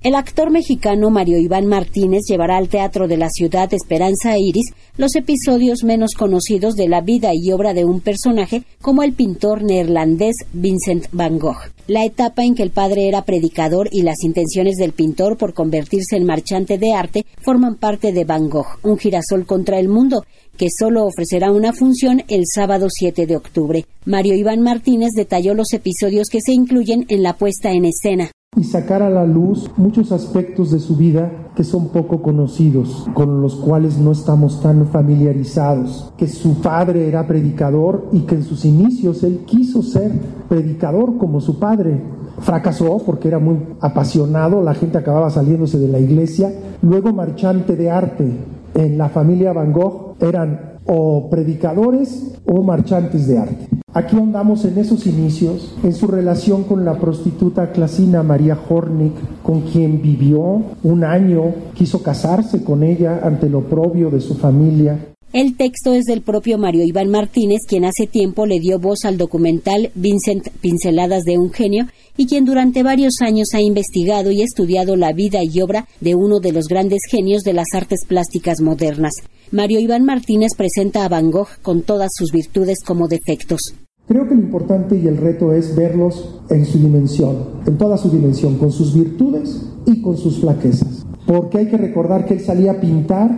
El actor mexicano Mario Iván Martínez llevará al Teatro de la Ciudad Esperanza Iris los episodios menos conocidos de la vida y obra de un personaje como el pintor neerlandés Vincent van Gogh. La etapa en que el padre era predicador y las intenciones del pintor por convertirse en marchante de arte forman parte de Van Gogh, un girasol contra el mundo, que solo ofrecerá una función el sábado 7 de octubre. Mario Iván Martínez detalló los episodios que se incluyen en la puesta en escena y sacar a la luz muchos aspectos de su vida que son poco conocidos, con los cuales no estamos tan familiarizados, que su padre era predicador y que en sus inicios él quiso ser predicador como su padre. Fracasó porque era muy apasionado, la gente acababa saliéndose de la iglesia, luego marchante de arte. En la familia Van Gogh eran o predicadores o marchantes de arte. Aquí andamos en esos inicios, en su relación con la prostituta clasina María Hornick, con quien vivió un año, quiso casarse con ella ante lo propio de su familia. El texto es del propio Mario Iván Martínez, quien hace tiempo le dio voz al documental Vincent Pinceladas de un genio y quien durante varios años ha investigado y estudiado la vida y obra de uno de los grandes genios de las artes plásticas modernas. Mario Iván Martínez presenta a Van Gogh con todas sus virtudes como defectos. Creo que lo importante y el reto es verlos en su dimensión, en toda su dimensión, con sus virtudes y con sus flaquezas. Porque hay que recordar que él salía a pintar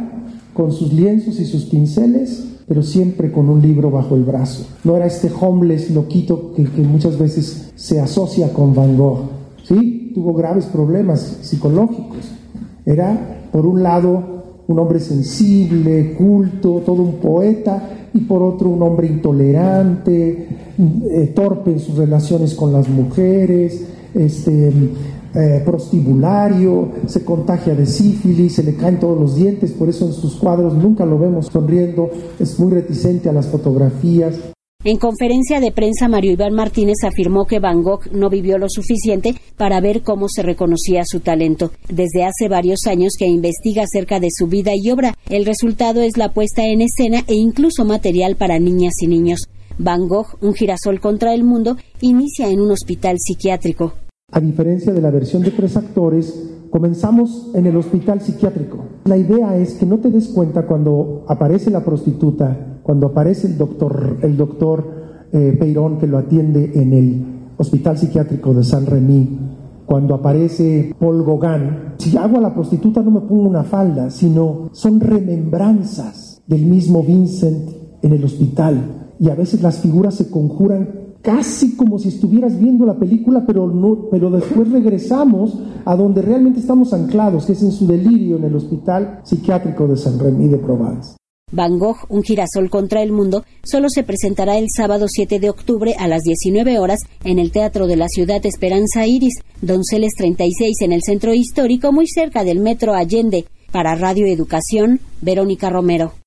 con sus lienzos y sus pinceles, pero siempre con un libro bajo el brazo. No era este homeless loquito que, que muchas veces se asocia con Van Gogh. Sí, tuvo graves problemas psicológicos. Era, por un lado, un hombre sensible, culto, todo un poeta, y por otro un hombre intolerante, eh, torpe en sus relaciones con las mujeres, este, eh, prostibulario, se contagia de sífilis, se le caen todos los dientes, por eso en sus cuadros nunca lo vemos sonriendo, es muy reticente a las fotografías. En conferencia de prensa, Mario Iván Martínez afirmó que Van Gogh no vivió lo suficiente para ver cómo se reconocía su talento. Desde hace varios años que investiga acerca de su vida y obra, el resultado es la puesta en escena e incluso material para niñas y niños. Van Gogh, un girasol contra el mundo, inicia en un hospital psiquiátrico. A diferencia de la versión de tres actores, comenzamos en el hospital psiquiátrico. La idea es que no te des cuenta cuando aparece la prostituta cuando aparece el doctor, el doctor eh, Peirón que lo atiende en el Hospital Psiquiátrico de San Remy, cuando aparece Paul Gauguin, si hago a la prostituta no me pongo una falda, sino son remembranzas del mismo Vincent en el hospital. Y a veces las figuras se conjuran casi como si estuvieras viendo la película, pero, no, pero después regresamos a donde realmente estamos anclados, que es en su delirio en el Hospital Psiquiátrico de San Remy de Provence. Van Gogh, un girasol contra el mundo, solo se presentará el sábado 7 de octubre a las 19 horas en el Teatro de la Ciudad Esperanza Iris, Donceles 36 en el Centro Histórico, muy cerca del Metro Allende. Para Radio Educación, Verónica Romero.